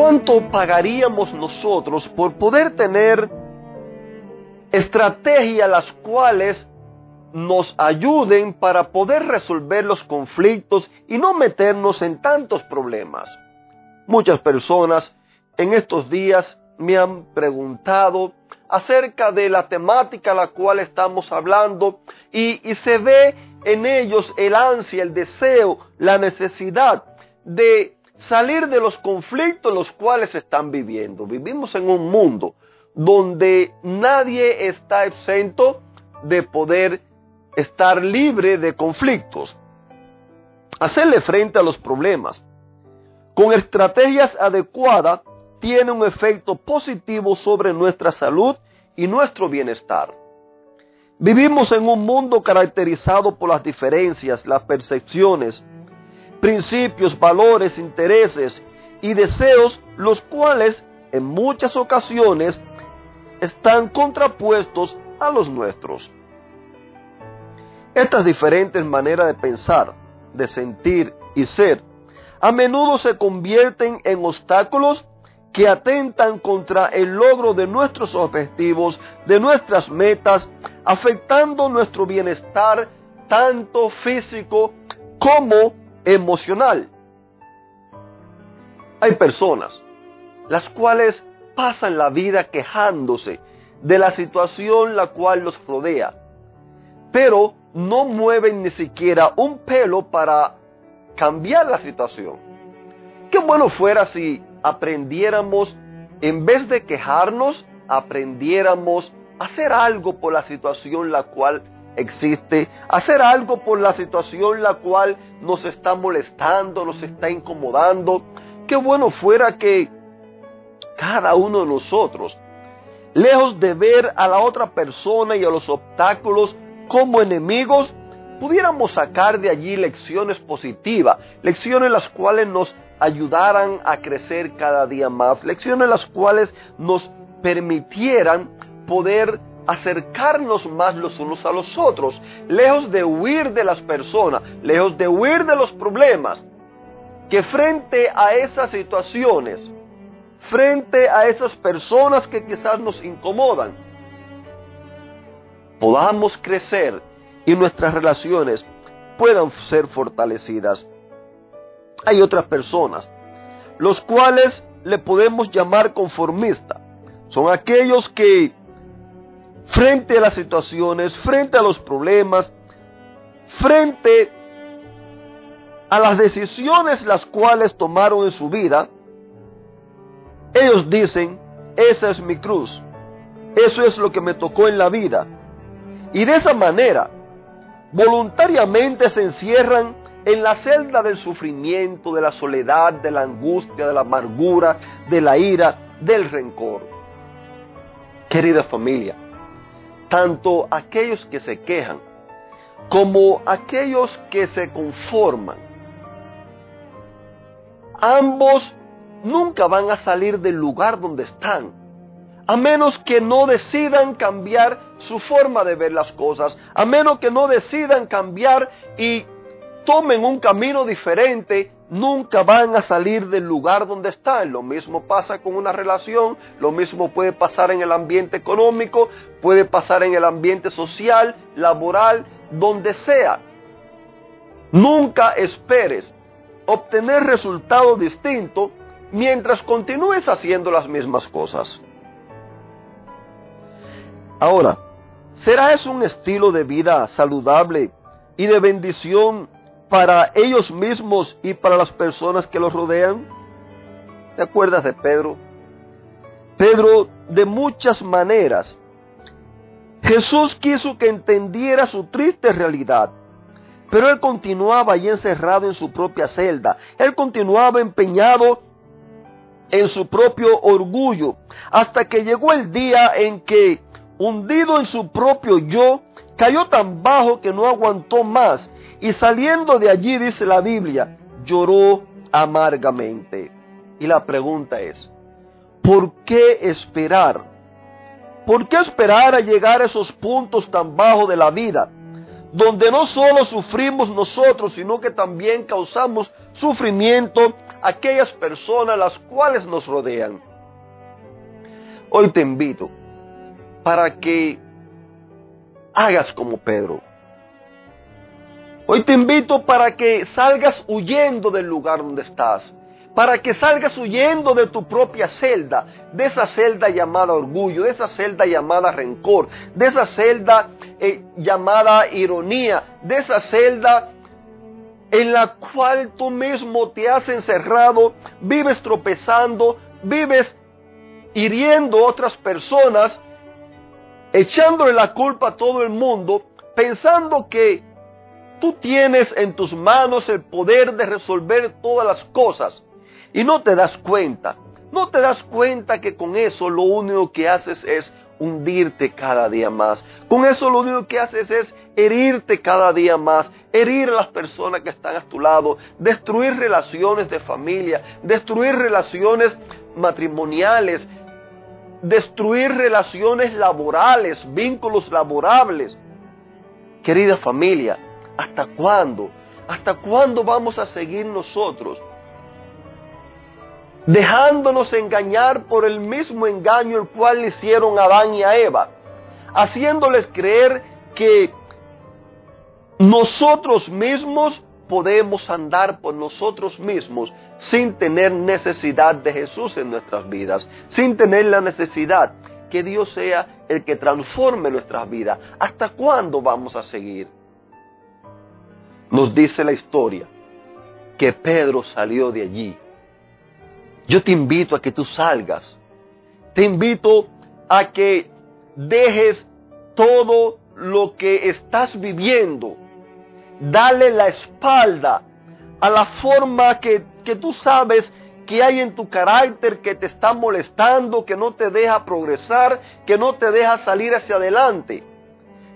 ¿Cuánto pagaríamos nosotros por poder tener estrategias las cuales nos ayuden para poder resolver los conflictos y no meternos en tantos problemas? Muchas personas en estos días me han preguntado acerca de la temática a la cual estamos hablando y, y se ve en ellos el ansia, el deseo, la necesidad de salir de los conflictos los cuales están viviendo. Vivimos en un mundo donde nadie está exento de poder estar libre de conflictos. Hacerle frente a los problemas con estrategias adecuadas tiene un efecto positivo sobre nuestra salud y nuestro bienestar. Vivimos en un mundo caracterizado por las diferencias, las percepciones, principios, valores, intereses y deseos, los cuales en muchas ocasiones están contrapuestos a los nuestros. Estas diferentes maneras de pensar, de sentir y ser, a menudo se convierten en obstáculos que atentan contra el logro de nuestros objetivos, de nuestras metas, afectando nuestro bienestar tanto físico como emocional. Hay personas las cuales pasan la vida quejándose de la situación la cual los rodea, pero no mueven ni siquiera un pelo para cambiar la situación. Qué bueno fuera si aprendiéramos, en vez de quejarnos, aprendiéramos a hacer algo por la situación la cual existe, hacer algo por la situación la cual nos está molestando, nos está incomodando. Qué bueno fuera que cada uno de nosotros, lejos de ver a la otra persona y a los obstáculos como enemigos, pudiéramos sacar de allí lecciones positivas, lecciones las cuales nos ayudaran a crecer cada día más, lecciones las cuales nos permitieran poder acercarnos más los unos a los otros, lejos de huir de las personas, lejos de huir de los problemas, que frente a esas situaciones, frente a esas personas que quizás nos incomodan, podamos crecer y nuestras relaciones puedan ser fortalecidas. Hay otras personas, los cuales le podemos llamar conformista. Son aquellos que frente a las situaciones, frente a los problemas, frente a las decisiones las cuales tomaron en su vida, ellos dicen, esa es mi cruz, eso es lo que me tocó en la vida. Y de esa manera, voluntariamente se encierran en la celda del sufrimiento, de la soledad, de la angustia, de la amargura, de la ira, del rencor. Querida familia, tanto aquellos que se quejan como aquellos que se conforman. Ambos nunca van a salir del lugar donde están, a menos que no decidan cambiar su forma de ver las cosas, a menos que no decidan cambiar y tomen un camino diferente nunca van a salir del lugar donde están. Lo mismo pasa con una relación, lo mismo puede pasar en el ambiente económico, puede pasar en el ambiente social, laboral, donde sea. Nunca esperes obtener resultados distintos mientras continúes haciendo las mismas cosas. Ahora, ¿será eso un estilo de vida saludable y de bendición para ellos mismos y para las personas que los rodean? ¿Te acuerdas de Pedro? Pedro, de muchas maneras, Jesús quiso que entendiera su triste realidad Pero él continuaba allí encerrado en su propia celda. Él continuaba empeñado en su propio orgullo, hasta que llegó el día en que, hundido en su propio yo, cayó tan bajo que no aguantó más, y saliendo de allí, dice la Biblia, lloró amargamente. Y la pregunta es, ¿por qué esperar? ¿Por qué esperar a llegar a esos puntos tan bajos de la vida? donde no solo sufrimos nosotros, sino que también causamos sufrimiento a aquellas personas las cuales nos rodean. Hoy te invito para que hagas como Pedro. Hoy te invito para que salgas huyendo del lugar donde estás para que salgas huyendo de tu propia celda, de esa celda llamada orgullo, de esa celda llamada rencor, de esa celda eh, llamada ironía, de esa celda en la cual tú mismo te has encerrado, vives tropezando, vives hiriendo otras personas, echándole la culpa a todo el mundo, pensando que tú tienes en tus manos el poder de resolver todas las cosas. Y no te das cuenta, no te das cuenta que con eso lo único que haces es hundirte cada día más. Con eso lo único que haces es herirte cada día más, herir a las personas que están a tu lado, destruir relaciones de familia, destruir relaciones matrimoniales, destruir relaciones laborales, vínculos laborables. Querida familia, ¿hasta cuándo? ¿Hasta cuándo vamos a seguir nosotros dejándonos engañar por el mismo engaño el cual le hicieron a Adán y a Eva, haciéndoles creer que nosotros mismos podemos andar por nosotros mismos sin tener necesidad de Jesús en nuestras vidas, sin tener la necesidad que Dios sea el que transforme nuestras vidas. ¿Hasta cuándo vamos a seguir? Nos dice la historia que Pedro salió de allí yo te invito a que tú salgas. Te invito a que dejes todo lo que estás viviendo. Dale la espalda a la forma que, que tú sabes que hay en tu carácter que te está molestando, que no te deja progresar, que no te deja salir hacia adelante.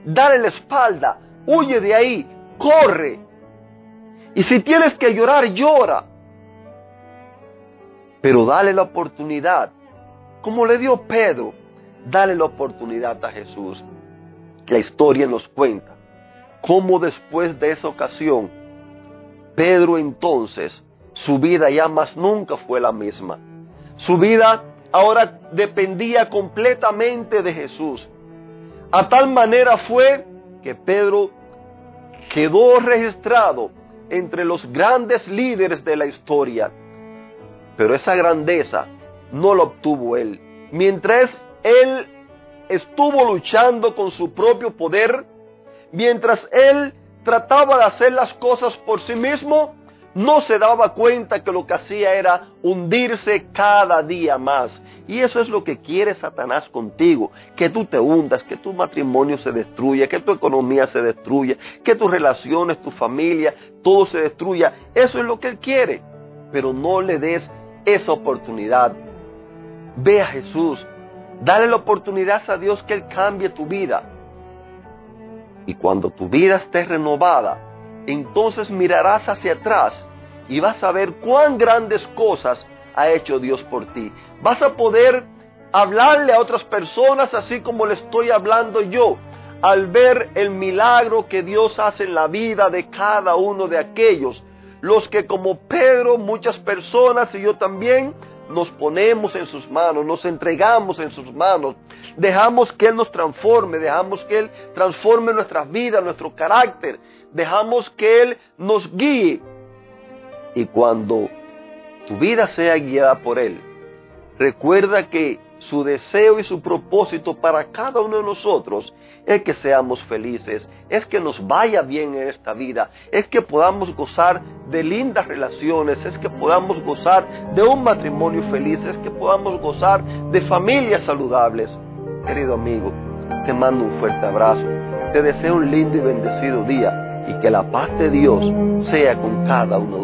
Dale la espalda, huye de ahí, corre. Y si tienes que llorar, llora. Pero dale la oportunidad, como le dio Pedro, dale la oportunidad a Jesús. La historia nos cuenta cómo después de esa ocasión, Pedro entonces, su vida ya más nunca fue la misma. Su vida ahora dependía completamente de Jesús. A tal manera fue que Pedro quedó registrado entre los grandes líderes de la historia pero esa grandeza no la obtuvo él. Mientras él estuvo luchando con su propio poder, mientras él trataba de hacer las cosas por sí mismo, no se daba cuenta que lo que hacía era hundirse cada día más. Y eso es lo que quiere Satanás contigo, que tú te hundas, que tu matrimonio se destruya, que tu economía se destruya, que tus relaciones, tu familia, todo se destruya. Eso es lo que él quiere. Pero no le des esa oportunidad. Ve a Jesús, dale la oportunidad a Dios que Él cambie tu vida. Y cuando tu vida esté renovada, entonces mirarás hacia atrás y vas a ver cuán grandes cosas ha hecho Dios por ti. Vas a poder hablarle a otras personas así como le estoy hablando yo, al ver el milagro que Dios hace en la vida de cada uno de aquellos los que como Pedro, muchas personas y yo también, nos ponemos en sus manos, nos entregamos en sus manos, dejamos que Él nos transforme, dejamos que Él transforme nuestras vidas, nuestro carácter, dejamos que Él nos guíe. Y cuando tu vida sea guiada por Él, recuerda que su deseo y su propósito para cada uno de nosotros es que seamos felices, es que nos vaya bien en esta vida, es que podamos gozar de lindas relaciones, es que podamos gozar de un matrimonio feliz, es que podamos gozar de familias saludables. Querido amigo, te mando un fuerte abrazo, te deseo un lindo y bendecido día y que la paz de Dios sea con cada uno de